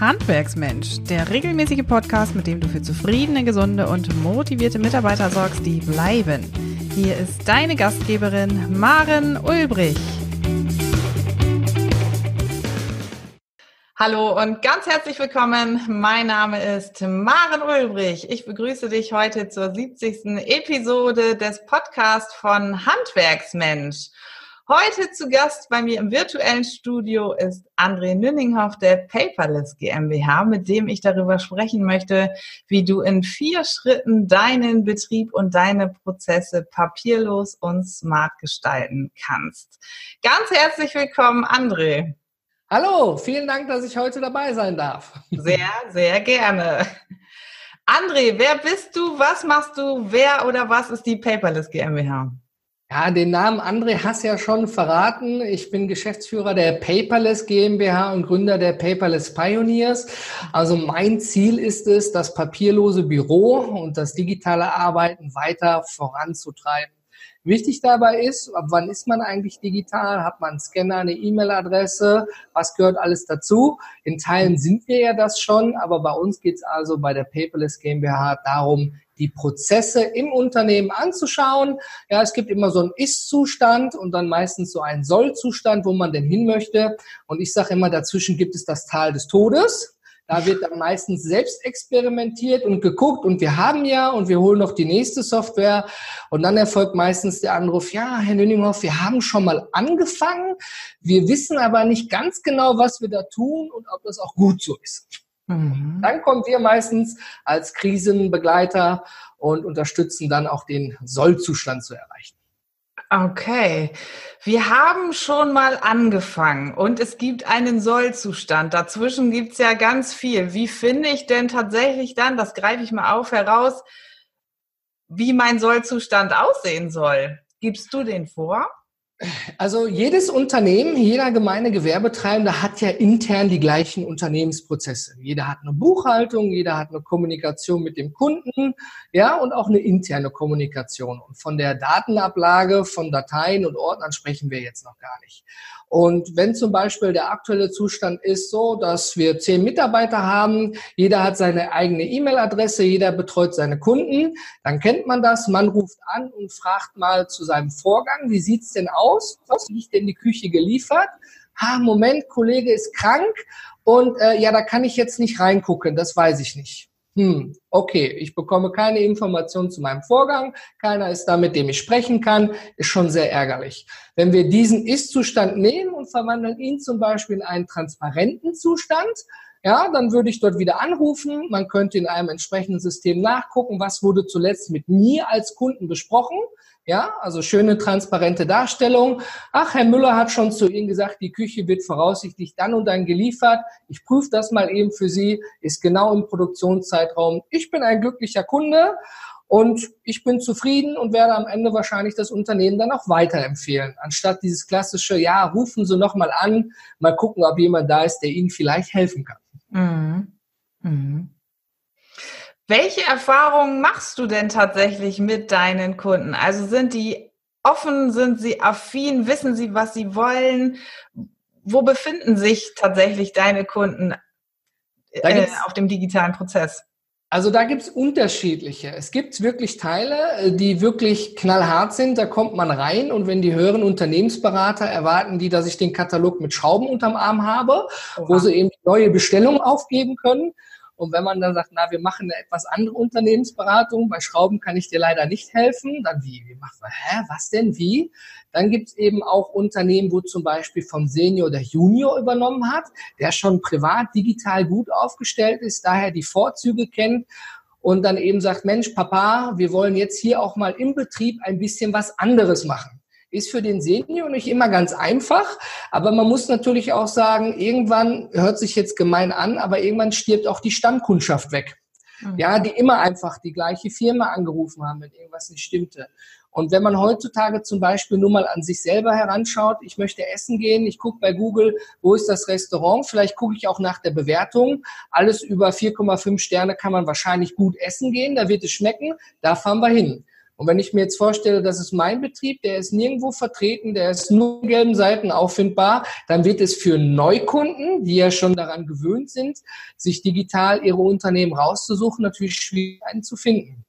Handwerksmensch, der regelmäßige Podcast, mit dem du für zufriedene, gesunde und motivierte Mitarbeiter sorgst, die bleiben. Hier ist deine Gastgeberin Maren Ulbrich. Hallo und ganz herzlich willkommen. Mein Name ist Maren Ulbrich. Ich begrüße dich heute zur 70. Episode des Podcasts von Handwerksmensch. Heute zu Gast bei mir im virtuellen Studio ist André Nünninghoff der Paperless GmbH, mit dem ich darüber sprechen möchte, wie du in vier Schritten deinen Betrieb und deine Prozesse papierlos und smart gestalten kannst. Ganz herzlich willkommen, André. Hallo, vielen Dank, dass ich heute dabei sein darf. Sehr, sehr gerne. André, wer bist du? Was machst du? Wer oder was ist die Paperless GmbH? Ja, den Namen André hast ja schon verraten. Ich bin Geschäftsführer der Paperless GmbH und Gründer der Paperless Pioneers. Also mein Ziel ist es, das papierlose Büro und das digitale Arbeiten weiter voranzutreiben. Wichtig dabei ist, ab wann ist man eigentlich digital? Hat man einen Scanner, eine E-Mail-Adresse? Was gehört alles dazu? In Teilen sind wir ja das schon, aber bei uns geht es also bei der Paperless GmbH darum, die Prozesse im Unternehmen anzuschauen. Ja, es gibt immer so einen Ist-Zustand und dann meistens so einen Soll-Zustand, wo man denn hin möchte. Und ich sage immer, dazwischen gibt es das Tal des Todes. Da wird dann meistens selbst experimentiert und geguckt und wir haben ja und wir holen noch die nächste Software und dann erfolgt meistens der Anruf, ja, Herr Nüninghoff, wir haben schon mal angefangen, wir wissen aber nicht ganz genau, was wir da tun und ob das auch gut so ist. Mhm. Dann kommen wir meistens als Krisenbegleiter und unterstützen dann auch den Sollzustand zu erreichen. Okay, wir haben schon mal angefangen und es gibt einen Sollzustand. Dazwischen gibt es ja ganz viel. Wie finde ich denn tatsächlich dann, das greife ich mal auf, heraus, wie mein Sollzustand aussehen soll? Gibst du den vor? Also jedes Unternehmen, jeder gemeine Gewerbetreibende hat ja intern die gleichen Unternehmensprozesse. Jeder hat eine Buchhaltung, jeder hat eine Kommunikation mit dem Kunden, ja, und auch eine interne Kommunikation. Und von der Datenablage von Dateien und Ordnern sprechen wir jetzt noch gar nicht. Und wenn zum Beispiel der aktuelle Zustand ist so, dass wir zehn Mitarbeiter haben, jeder hat seine eigene E-Mail-Adresse, jeder betreut seine Kunden, dann kennt man das. Man ruft an und fragt mal zu seinem Vorgang, wie sieht's denn aus? Was liegt denn die Küche geliefert? Ha, Moment, Kollege ist krank und äh, ja, da kann ich jetzt nicht reingucken, das weiß ich nicht hm, okay, ich bekomme keine Informationen zu meinem Vorgang, keiner ist da, mit dem ich sprechen kann, ist schon sehr ärgerlich. Wenn wir diesen Ist-Zustand nehmen und verwandeln ihn zum Beispiel in einen transparenten Zustand, ja, dann würde ich dort wieder anrufen. Man könnte in einem entsprechenden System nachgucken, was wurde zuletzt mit mir als Kunden besprochen. Ja, also schöne transparente Darstellung. Ach, Herr Müller hat schon zu Ihnen gesagt, die Küche wird voraussichtlich dann und dann geliefert. Ich prüfe das mal eben für Sie, ist genau im Produktionszeitraum. Ich bin ein glücklicher Kunde und ich bin zufrieden und werde am Ende wahrscheinlich das Unternehmen dann auch weiterempfehlen. Anstatt dieses klassische, ja, rufen Sie nochmal an, mal gucken, ob jemand da ist, der Ihnen vielleicht helfen kann. Mhm. Mhm. Welche Erfahrungen machst du denn tatsächlich mit deinen Kunden? Also sind die offen, sind sie affin, wissen sie, was sie wollen? Wo befinden sich tatsächlich deine Kunden äh, auf dem digitalen Prozess? Also da gibt's unterschiedliche. Es gibt wirklich Teile, äh, die wirklich knallhart sind. Da kommt man rein und wenn die höheren Unternehmensberater erwarten die, dass ich den Katalog mit Schrauben unterm Arm habe, Oha. wo sie eben neue Bestellungen aufgeben können. Und wenn man dann sagt, na, wir machen eine etwas andere Unternehmensberatung, bei Schrauben kann ich dir leider nicht helfen, dann wie? Wie macht man, hä, was denn, wie? Dann gibt es eben auch Unternehmen, wo zum Beispiel vom Senior der Junior übernommen hat, der schon privat digital gut aufgestellt ist, daher die Vorzüge kennt und dann eben sagt, Mensch, Papa, wir wollen jetzt hier auch mal im Betrieb ein bisschen was anderes machen. Ist für den Senior nicht immer ganz einfach, aber man muss natürlich auch sagen, irgendwann hört sich jetzt gemein an, aber irgendwann stirbt auch die Stammkundschaft weg. Mhm. Ja, die immer einfach die gleiche Firma angerufen haben, wenn irgendwas nicht stimmte. Und wenn man heutzutage zum Beispiel nur mal an sich selber heranschaut, ich möchte essen gehen, ich gucke bei Google, wo ist das Restaurant, vielleicht gucke ich auch nach der Bewertung. Alles über 4,5 Sterne kann man wahrscheinlich gut essen gehen, da wird es schmecken, da fahren wir hin. Und wenn ich mir jetzt vorstelle, das ist mein Betrieb, der ist nirgendwo vertreten, der ist nur in gelben Seiten auffindbar, dann wird es für Neukunden, die ja schon daran gewöhnt sind, sich digital ihre Unternehmen rauszusuchen, natürlich schwierig einen zu finden.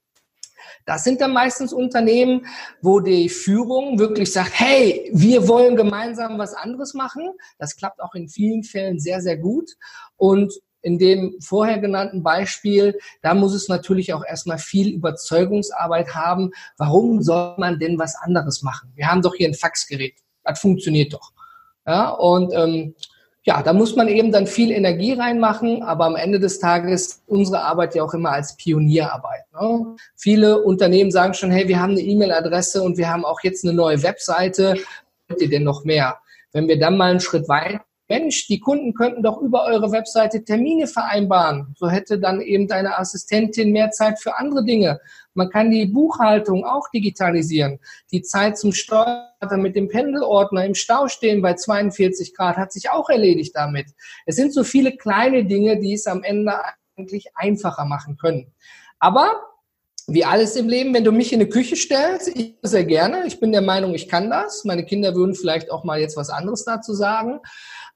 Das sind dann meistens Unternehmen, wo die Führung wirklich sagt, hey, wir wollen gemeinsam was anderes machen. Das klappt auch in vielen Fällen sehr, sehr gut. Und in dem vorher genannten Beispiel, da muss es natürlich auch erstmal viel Überzeugungsarbeit haben. Warum soll man denn was anderes machen? Wir haben doch hier ein Faxgerät. Das funktioniert doch. Ja, und ähm, ja, da muss man eben dann viel Energie reinmachen, aber am Ende des Tages unsere Arbeit ja auch immer als Pionierarbeit. Ne? Viele Unternehmen sagen schon, hey, wir haben eine E-Mail-Adresse und wir haben auch jetzt eine neue Webseite. Wollt ihr denn noch mehr? Wenn wir dann mal einen Schritt weiter Mensch, die Kunden könnten doch über eure Webseite Termine vereinbaren. So hätte dann eben deine Assistentin mehr Zeit für andere Dinge. Man kann die Buchhaltung auch digitalisieren. Die Zeit zum Steuern mit dem Pendelordner im Stau stehen bei 42 Grad hat sich auch erledigt damit. Es sind so viele kleine Dinge, die es am Ende eigentlich einfacher machen können. Aber wie alles im Leben, wenn du mich in eine Küche stellst, ich sehr gerne. Ich bin der Meinung, ich kann das. Meine Kinder würden vielleicht auch mal jetzt was anderes dazu sagen.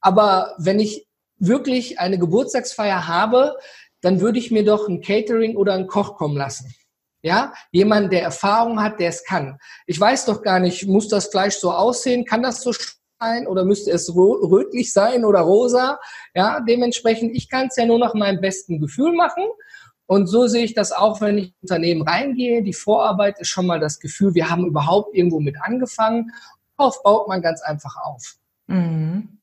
Aber wenn ich wirklich eine Geburtstagsfeier habe, dann würde ich mir doch ein Catering oder einen Koch kommen lassen. Ja, jemand, der Erfahrung hat, der es kann. Ich weiß doch gar nicht, muss das Fleisch so aussehen? Kann das so sein oder müsste es rötlich sein oder rosa? Ja, dementsprechend, ich kann es ja nur nach meinem besten Gefühl machen. Und so sehe ich das auch, wenn ich in Unternehmen reingehe. Die Vorarbeit ist schon mal das Gefühl, wir haben überhaupt irgendwo mit angefangen. Darauf baut man ganz einfach auf. Mhm.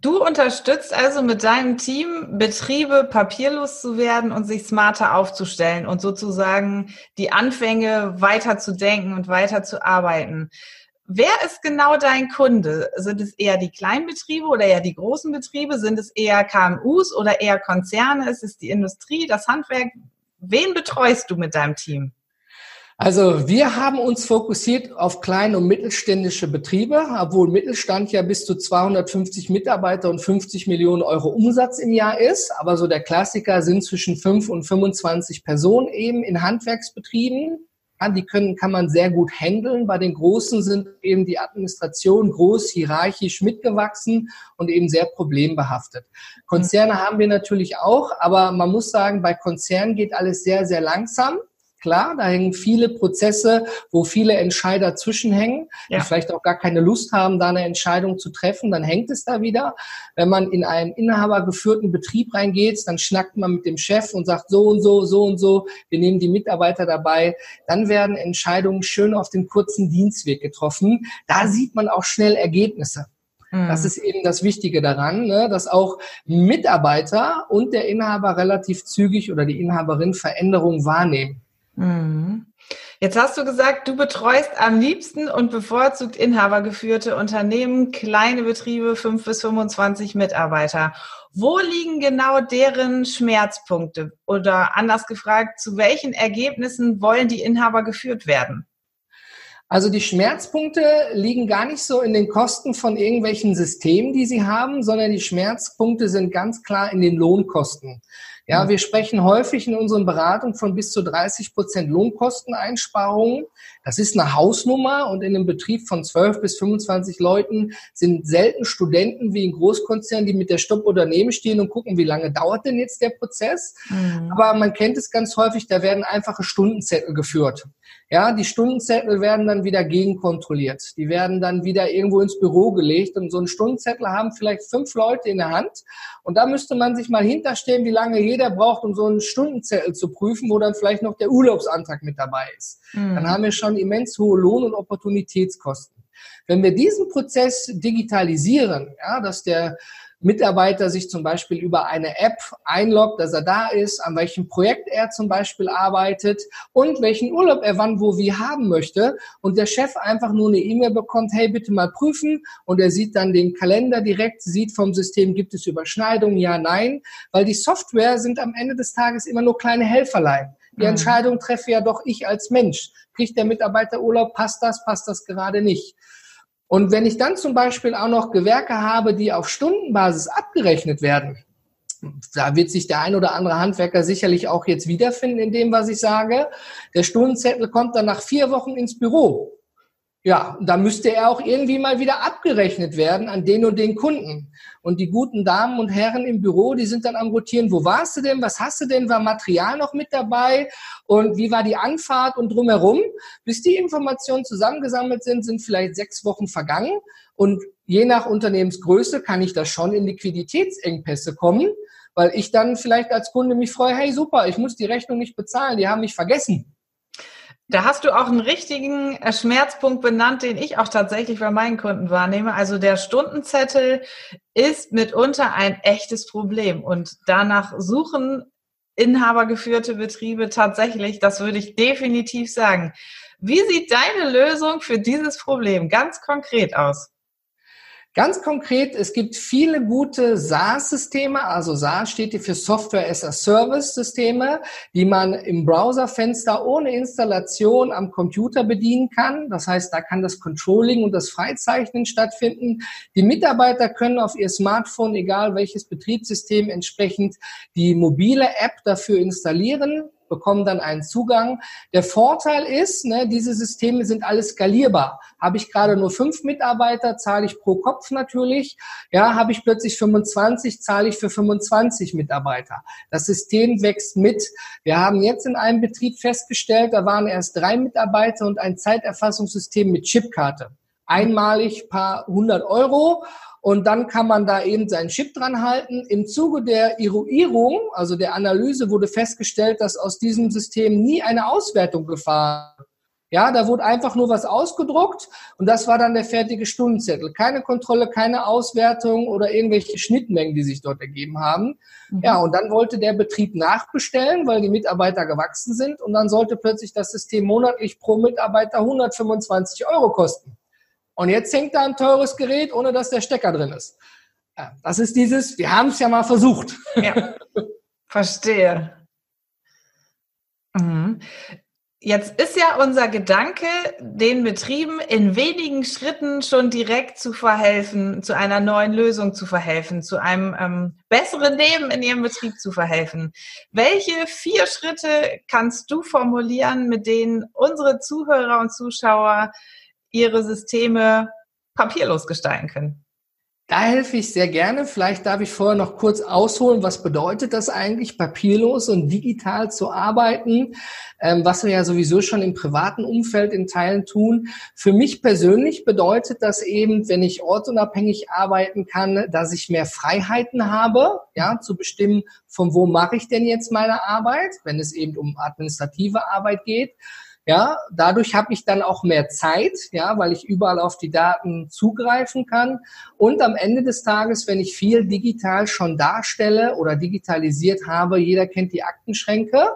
Du unterstützt also mit deinem Team Betriebe papierlos zu werden und sich smarter aufzustellen und sozusagen die Anfänge weiter zu denken und weiter zu arbeiten. Wer ist genau dein Kunde? Sind es eher die kleinen Betriebe oder eher die großen Betriebe? Sind es eher KMUs oder eher Konzerne? Ist es die Industrie, das Handwerk? Wen betreust du mit deinem Team? Also wir haben uns fokussiert auf kleine und mittelständische Betriebe, obwohl Mittelstand ja bis zu 250 Mitarbeiter und 50 Millionen Euro Umsatz im Jahr ist. Aber so der Klassiker sind zwischen 5 und 25 Personen eben in Handwerksbetrieben. Die können, kann man sehr gut handeln. Bei den Großen sind eben die Administration groß, hierarchisch mitgewachsen und eben sehr problembehaftet. Konzerne haben wir natürlich auch, aber man muss sagen, bei Konzernen geht alles sehr, sehr langsam. Klar, da hängen viele Prozesse, wo viele Entscheider zwischenhängen, ja. die vielleicht auch gar keine Lust haben, da eine Entscheidung zu treffen, dann hängt es da wieder. Wenn man in einen inhabergeführten Betrieb reingeht, dann schnackt man mit dem Chef und sagt so und so, so und so, wir nehmen die Mitarbeiter dabei. Dann werden Entscheidungen schön auf dem kurzen Dienstweg getroffen. Da sieht man auch schnell Ergebnisse. Das mhm. ist eben das Wichtige daran, ne, dass auch Mitarbeiter und der Inhaber relativ zügig oder die Inhaberin Veränderungen wahrnehmen. Mhm. Jetzt hast du gesagt, du betreust am liebsten und bevorzugt inhabergeführte Unternehmen, kleine Betriebe, 5 bis 25 Mitarbeiter. Wo liegen genau deren Schmerzpunkte? Oder anders gefragt, zu welchen Ergebnissen wollen die Inhaber geführt werden? Also die Schmerzpunkte liegen gar nicht so in den Kosten von irgendwelchen Systemen, die sie haben, sondern die Schmerzpunkte sind ganz klar in den Lohnkosten. Ja, wir sprechen häufig in unseren Beratungen von bis zu 30 Prozent Lohnkosteneinsparungen. Das ist eine Hausnummer und in einem Betrieb von 12 bis 25 Leuten sind selten Studenten wie in Großkonzernen, die mit der Stoppuhr daneben stehen und gucken, wie lange dauert denn jetzt der Prozess. Mhm. Aber man kennt es ganz häufig, da werden einfache Stundenzettel geführt. Ja, die Stundenzettel werden dann wieder gegenkontrolliert. Die werden dann wieder irgendwo ins Büro gelegt und so einen Stundenzettel haben vielleicht fünf Leute in der Hand. Und da müsste man sich mal hinterstellen, wie lange jeder braucht, um so einen Stundenzettel zu prüfen, wo dann vielleicht noch der Urlaubsantrag mit dabei ist. Mhm. Dann haben wir schon immens hohe Lohn- und Opportunitätskosten. Wenn wir diesen Prozess digitalisieren, ja, dass der Mitarbeiter sich zum Beispiel über eine App einloggt, dass er da ist, an welchem Projekt er zum Beispiel arbeitet und welchen Urlaub er wann wo wie haben möchte und der Chef einfach nur eine E-Mail bekommt, hey, bitte mal prüfen und er sieht dann den Kalender direkt, sieht vom System, gibt es Überschneidungen, ja, nein, weil die Software sind am Ende des Tages immer nur kleine Helferlein. Die mhm. Entscheidung treffe ja doch ich als Mensch. Kriegt der Mitarbeiter Urlaub, passt das, passt das gerade nicht. Und wenn ich dann zum Beispiel auch noch Gewerke habe, die auf Stundenbasis abgerechnet werden, da wird sich der ein oder andere Handwerker sicherlich auch jetzt wiederfinden in dem, was ich sage. Der Stundenzettel kommt dann nach vier Wochen ins Büro. Ja, da müsste er auch irgendwie mal wieder abgerechnet werden an den und den Kunden. Und die guten Damen und Herren im Büro, die sind dann am Rotieren, wo warst du denn, was hast du denn, war Material noch mit dabei und wie war die Anfahrt und drumherum. Bis die Informationen zusammengesammelt sind, sind vielleicht sechs Wochen vergangen und je nach Unternehmensgröße kann ich da schon in Liquiditätsengpässe kommen, weil ich dann vielleicht als Kunde mich freue, hey super, ich muss die Rechnung nicht bezahlen, die haben mich vergessen. Da hast du auch einen richtigen äh, Schmerzpunkt benannt, den ich auch tatsächlich bei meinen Kunden wahrnehme. Also der Stundenzettel ist mitunter ein echtes Problem und danach suchen inhabergeführte Betriebe tatsächlich, das würde ich definitiv sagen. Wie sieht deine Lösung für dieses Problem ganz konkret aus? Ganz konkret, es gibt viele gute SaaS-Systeme, also SaaS steht hier für Software as a Service-Systeme, die man im Browserfenster ohne Installation am Computer bedienen kann. Das heißt, da kann das Controlling und das Freizeichnen stattfinden. Die Mitarbeiter können auf ihr Smartphone, egal welches Betriebssystem, entsprechend die mobile App dafür installieren bekommen dann einen Zugang. Der Vorteil ist, ne, diese Systeme sind alles skalierbar. Habe ich gerade nur fünf Mitarbeiter, zahle ich pro Kopf natürlich. Ja, habe ich plötzlich 25, zahle ich für 25 Mitarbeiter. Das System wächst mit. Wir haben jetzt in einem Betrieb festgestellt, da waren erst drei Mitarbeiter und ein Zeiterfassungssystem mit Chipkarte. Einmalig paar hundert Euro und dann kann man da eben seinen Chip dran halten. Im Zuge der Eruierung, also der Analyse, wurde festgestellt, dass aus diesem System nie eine Auswertung gefahren ja, da wurde einfach nur was ausgedruckt und das war dann der fertige Stundenzettel. Keine Kontrolle, keine Auswertung oder irgendwelche Schnittmengen, die sich dort ergeben haben. Mhm. Ja, und dann wollte der Betrieb nachbestellen, weil die Mitarbeiter gewachsen sind und dann sollte plötzlich das System monatlich pro Mitarbeiter 125 Euro kosten. Und jetzt hängt da ein teures Gerät, ohne dass der Stecker drin ist. Das ist dieses, wir haben es ja mal versucht. Ja, verstehe. Mhm. Jetzt ist ja unser Gedanke, den Betrieben in wenigen Schritten schon direkt zu verhelfen, zu einer neuen Lösung zu verhelfen, zu einem ähm, besseren Leben in ihrem Betrieb zu verhelfen. Welche vier Schritte kannst du formulieren, mit denen unsere Zuhörer und Zuschauer ihre Systeme papierlos gestalten können. Da helfe ich sehr gerne. Vielleicht darf ich vorher noch kurz ausholen, was bedeutet das eigentlich, papierlos und digital zu arbeiten, ähm, was wir ja sowieso schon im privaten Umfeld in Teilen tun. Für mich persönlich bedeutet das eben, wenn ich ortsunabhängig arbeiten kann, dass ich mehr Freiheiten habe, ja, zu bestimmen, von wo mache ich denn jetzt meine Arbeit, wenn es eben um administrative Arbeit geht ja, dadurch habe ich dann auch mehr Zeit, ja, weil ich überall auf die Daten zugreifen kann. Und am Ende des Tages, wenn ich viel digital schon darstelle oder digitalisiert habe, jeder kennt die Aktenschränke,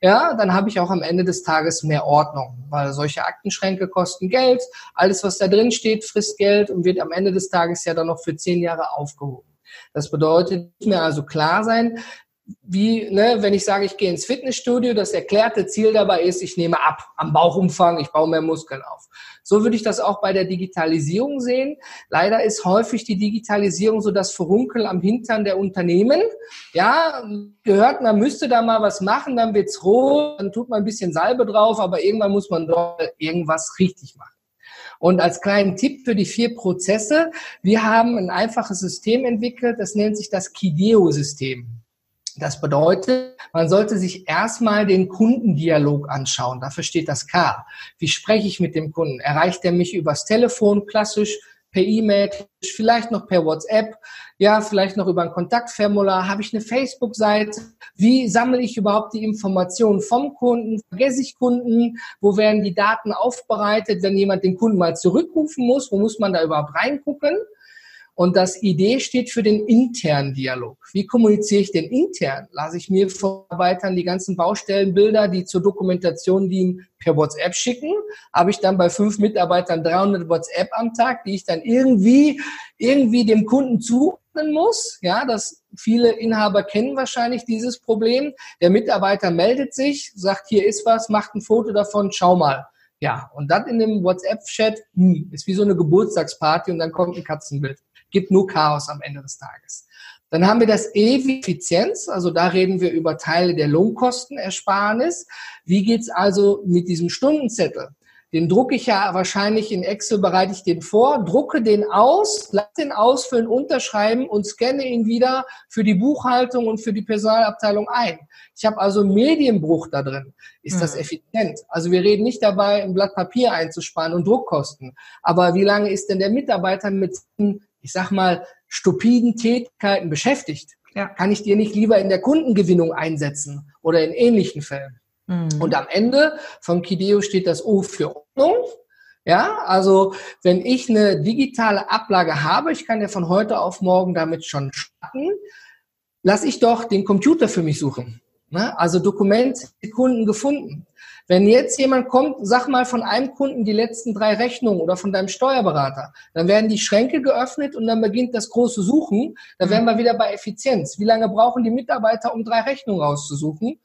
ja, dann habe ich auch am Ende des Tages mehr Ordnung, weil solche Aktenschränke kosten Geld. Alles, was da drin steht, frisst Geld und wird am Ende des Tages ja dann noch für zehn Jahre aufgehoben. Das bedeutet, mir also klar sein, wie, ne, wenn ich sage, ich gehe ins Fitnessstudio, das erklärte Ziel dabei ist, ich nehme ab am Bauchumfang, ich baue mehr Muskeln auf. So würde ich das auch bei der Digitalisierung sehen. Leider ist häufig die Digitalisierung so das Verunkel am Hintern der Unternehmen. Ja, gehört, man müsste da mal was machen, dann wird's rot, dann tut man ein bisschen Salbe drauf, aber irgendwann muss man doch irgendwas richtig machen. Und als kleinen Tipp für die vier Prozesse, wir haben ein einfaches System entwickelt, das nennt sich das Kideo-System. Das bedeutet, man sollte sich erstmal den Kundendialog anschauen. Dafür steht das K. Wie spreche ich mit dem Kunden? Erreicht er mich übers Telefon, klassisch, per E-Mail, vielleicht noch per WhatsApp, ja, vielleicht noch über ein Kontaktformular. Habe ich eine Facebook-Seite? Wie sammle ich überhaupt die Informationen vom Kunden? Vergesse ich Kunden? Wo werden die Daten aufbereitet, wenn jemand den Kunden mal zurückrufen muss? Wo muss man da überhaupt reingucken? Und das Idee steht für den internen Dialog. Wie kommuniziere ich denn intern? Lasse ich mir von Arbeitern die ganzen Baustellenbilder, die zur Dokumentation dienen, per WhatsApp schicken? Habe ich dann bei fünf Mitarbeitern 300 WhatsApp am Tag, die ich dann irgendwie, irgendwie dem Kunden zuordnen muss? Ja, das viele Inhaber kennen wahrscheinlich dieses Problem. Der Mitarbeiter meldet sich, sagt, hier ist was, macht ein Foto davon, schau mal. Ja, und dann in dem WhatsApp-Chat, hm, ist wie so eine Geburtstagsparty und dann kommt ein Katzenbild. Gibt nur Chaos am Ende des Tages. Dann haben wir das E wie Effizienz, also da reden wir über Teile der Lohnkostenersparnis. Wie geht's also mit diesem Stundenzettel? Den drucke ich ja wahrscheinlich in Excel, bereite ich den vor, drucke den aus, lasse den ausfüllen, unterschreiben und scanne ihn wieder für die Buchhaltung und für die Personalabteilung ein. Ich habe also Medienbruch da drin. Ist mhm. das effizient? Also wir reden nicht dabei, ein Blatt Papier einzusparen und Druckkosten. Aber wie lange ist denn der Mitarbeiter mit, ich sag mal, stupiden Tätigkeiten beschäftigt? Ja. Kann ich dir nicht lieber in der Kundengewinnung einsetzen oder in ähnlichen Fällen? Mhm. Und am Ende vom Kideo steht das O für Ordnung. Ja, also wenn ich eine digitale Ablage habe, ich kann ja von heute auf morgen damit schon starten, lass ich doch den Computer für mich suchen. Ne? Also Dokument, Kunden gefunden. Wenn jetzt jemand kommt, sag mal von einem Kunden die letzten drei Rechnungen oder von deinem Steuerberater, dann werden die Schränke geöffnet und dann beginnt das große Suchen. Da wären wir wieder bei Effizienz. Wie lange brauchen die Mitarbeiter, um drei Rechnungen rauszusuchen?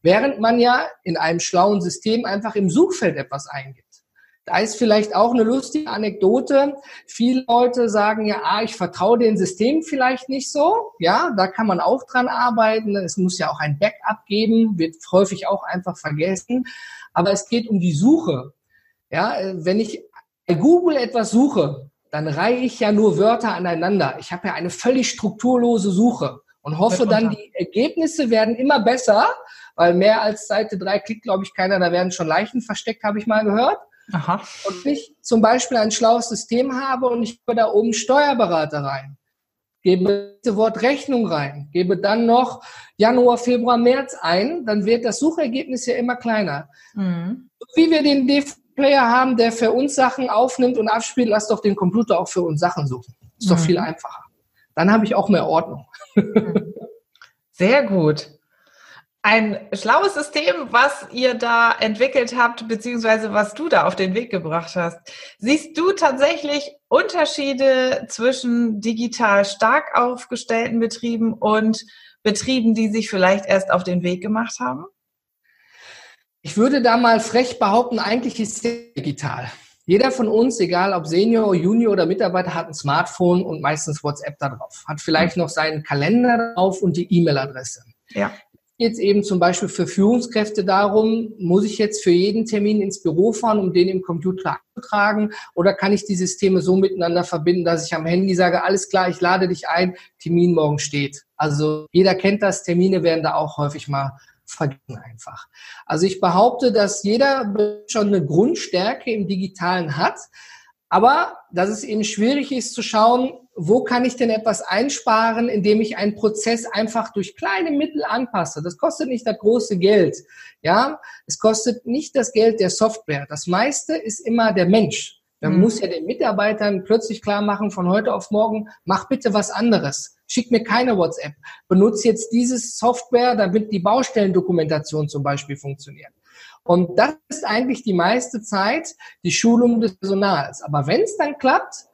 während man ja in einem schlauen System einfach im Suchfeld etwas eingibt. Da ist vielleicht auch eine lustige Anekdote. Viele Leute sagen ja, ah, ich vertraue dem System vielleicht nicht so. Ja, da kann man auch dran arbeiten. Es muss ja auch ein Backup geben, wird häufig auch einfach vergessen. Aber es geht um die Suche. Ja, wenn ich bei Google etwas suche, dann reihe ich ja nur Wörter aneinander. Ich habe ja eine völlig strukturlose Suche und hoffe dann, die Ergebnisse werden immer besser, weil mehr als Seite 3 klickt, glaube ich, keiner, da werden schon Leichen versteckt, habe ich mal gehört. Aha. Und ich zum Beispiel ein schlaues System habe und ich gebe da oben Steuerberater rein, gebe das Wort Rechnung rein, gebe dann noch Januar, Februar, März ein, dann wird das Suchergebnis ja immer kleiner. Mhm. Wie wir den D-Player haben, der für uns Sachen aufnimmt und abspielt, lass doch den Computer auch für uns Sachen suchen. Ist doch mhm. viel einfacher. Dann habe ich auch mehr Ordnung. Sehr gut. Ein schlaues System, was ihr da entwickelt habt, beziehungsweise was du da auf den Weg gebracht hast. Siehst du tatsächlich Unterschiede zwischen digital stark aufgestellten Betrieben und Betrieben, die sich vielleicht erst auf den Weg gemacht haben? Ich würde da mal frech behaupten, eigentlich ist es digital. Jeder von uns, egal ob Senior, Junior oder Mitarbeiter, hat ein Smartphone und meistens WhatsApp da drauf. Hat vielleicht noch seinen Kalender drauf und die E-Mail-Adresse. Ja jetzt eben zum Beispiel für Führungskräfte darum, muss ich jetzt für jeden Termin ins Büro fahren, um den im Computer einzutragen, oder kann ich die Systeme so miteinander verbinden, dass ich am Handy sage, alles klar, ich lade dich ein, Termin morgen steht. Also jeder kennt das, Termine werden da auch häufig mal vergessen einfach. Also ich behaupte, dass jeder schon eine Grundstärke im Digitalen hat, aber dass es eben schwierig ist zu schauen, wo kann ich denn etwas einsparen, indem ich einen Prozess einfach durch kleine Mittel anpasse. Das kostet nicht das große Geld. Ja, es kostet nicht das Geld der Software. Das meiste ist immer der Mensch. Man mhm. muss ja den Mitarbeitern plötzlich klar machen, von heute auf morgen, mach bitte was anderes. Schick mir keine WhatsApp. Benutze jetzt dieses Software, damit die Baustellendokumentation zum Beispiel funktioniert. Und das ist eigentlich die meiste Zeit die Schulung des Personals. Aber wenn es dann klappt,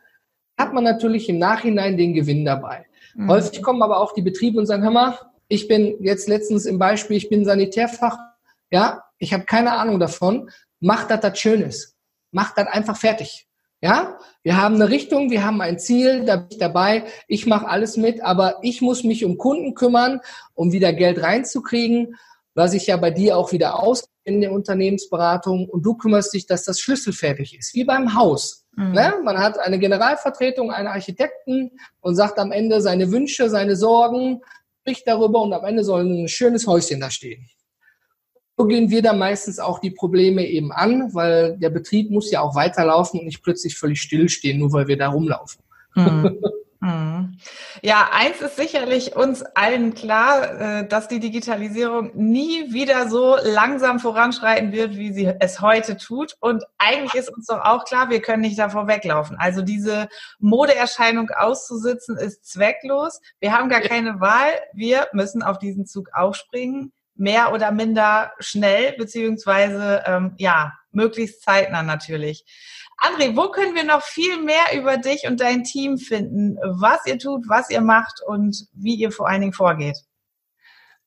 hat man natürlich im Nachhinein den Gewinn dabei. Mhm. Häufig kommen aber auch die Betriebe und sagen, hör mal, ich bin jetzt letztens im Beispiel, ich bin Sanitärfach, ja, ich habe keine Ahnung davon, mach das das Schönes. Mach das einfach fertig. Ja, wir haben eine Richtung, wir haben ein Ziel, da bin ich dabei, ich mache alles mit, aber ich muss mich um Kunden kümmern, um wieder Geld reinzukriegen, was ich ja bei dir auch wieder aus in der Unternehmensberatung und du kümmerst dich, dass das Schlüssel fertig ist, wie beim Haus. Mhm. Ne? Man hat eine Generalvertretung, einen Architekten und sagt am Ende seine Wünsche, seine Sorgen, spricht darüber und am Ende soll ein schönes Häuschen da stehen. So gehen wir da meistens auch die Probleme eben an, weil der Betrieb muss ja auch weiterlaufen und nicht plötzlich völlig stillstehen, nur weil wir da rumlaufen. Mhm. Mhm. Ja, eins ist sicherlich uns allen klar, äh, dass die Digitalisierung nie wieder so langsam voranschreiten wird, wie sie es heute tut. Und eigentlich ist uns doch auch klar, wir können nicht davor weglaufen. Also diese Modeerscheinung auszusitzen ist zwecklos. Wir haben gar keine Wahl. Wir müssen auf diesen Zug aufspringen, mehr oder minder schnell, beziehungsweise ähm, ja, möglichst zeitnah natürlich. André, wo können wir noch viel mehr über dich und dein Team finden, was ihr tut, was ihr macht und wie ihr vor allen Dingen vorgeht?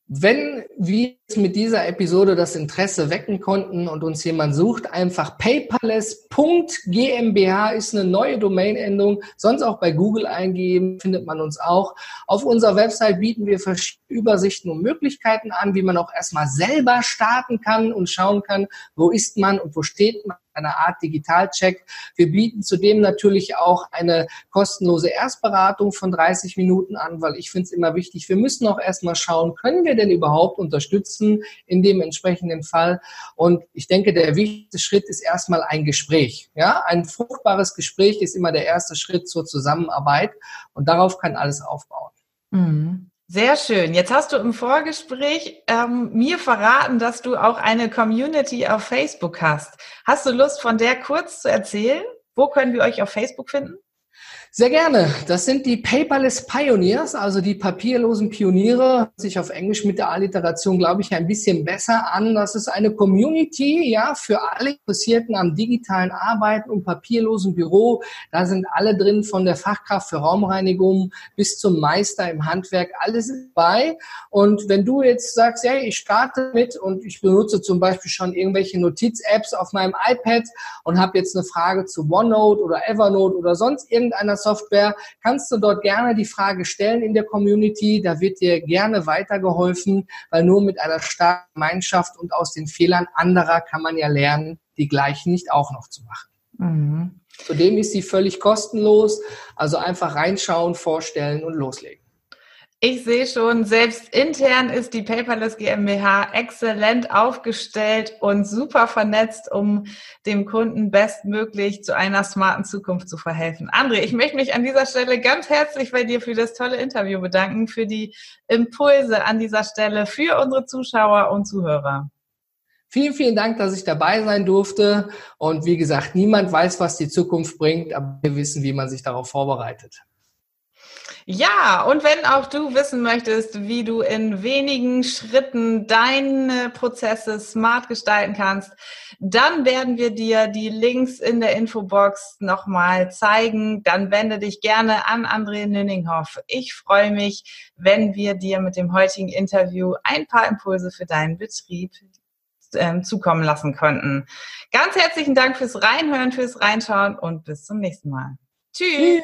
Wenn wir mit dieser Episode das Interesse wecken konnten und uns jemand sucht, einfach paperless.gmbh ist eine neue Domainendung. Sonst auch bei Google eingeben, findet man uns auch. Auf unserer Website bieten wir verschiedene Übersichten und Möglichkeiten an, wie man auch erstmal selber starten kann und schauen kann, wo ist man und wo steht man eine Art Digitalcheck. Wir bieten zudem natürlich auch eine kostenlose Erstberatung von 30 Minuten an, weil ich finde es immer wichtig, wir müssen auch erstmal schauen, können wir denn überhaupt unterstützen in dem entsprechenden Fall? Und ich denke, der wichtigste Schritt ist erstmal ein Gespräch. Ja, ein fruchtbares Gespräch ist immer der erste Schritt zur Zusammenarbeit und darauf kann alles aufbauen. Mhm. Sehr schön. Jetzt hast du im Vorgespräch ähm, mir verraten, dass du auch eine Community auf Facebook hast. Hast du Lust, von der kurz zu erzählen? Wo können wir euch auf Facebook finden? Sehr gerne. Das sind die Paperless Pioneers, also die papierlosen Pioniere. Sich auf Englisch mit der Alliteration, glaube ich, ein bisschen besser an. Das ist eine Community, ja, für alle Interessierten am digitalen Arbeiten und papierlosen Büro. Da sind alle drin, von der Fachkraft für Raumreinigung bis zum Meister im Handwerk. Alles ist dabei. Und wenn du jetzt sagst, ja, ich starte mit und ich benutze zum Beispiel schon irgendwelche Notiz-Apps auf meinem iPad und habe jetzt eine Frage zu OneNote oder Evernote oder sonst irgendeiner Software, kannst du dort gerne die Frage stellen in der Community. Da wird dir gerne weitergeholfen, weil nur mit einer starken Gemeinschaft und aus den Fehlern anderer kann man ja lernen, die gleichen nicht auch noch zu machen. Mhm. Zudem ist sie völlig kostenlos, also einfach reinschauen, vorstellen und loslegen. Ich sehe schon, selbst intern ist die Paperless GmbH exzellent aufgestellt und super vernetzt, um dem Kunden bestmöglich zu einer smarten Zukunft zu verhelfen. André, ich möchte mich an dieser Stelle ganz herzlich bei dir für das tolle Interview bedanken, für die Impulse an dieser Stelle für unsere Zuschauer und Zuhörer. Vielen, vielen Dank, dass ich dabei sein durfte. Und wie gesagt, niemand weiß, was die Zukunft bringt, aber wir wissen, wie man sich darauf vorbereitet. Ja, und wenn auch du wissen möchtest, wie du in wenigen Schritten deine Prozesse smart gestalten kannst, dann werden wir dir die Links in der Infobox nochmal zeigen. Dann wende dich gerne an André Nünninghoff. Ich freue mich, wenn wir dir mit dem heutigen Interview ein paar Impulse für deinen Betrieb ähm, zukommen lassen konnten. Ganz herzlichen Dank fürs Reinhören, fürs Reinschauen und bis zum nächsten Mal. Tschüss.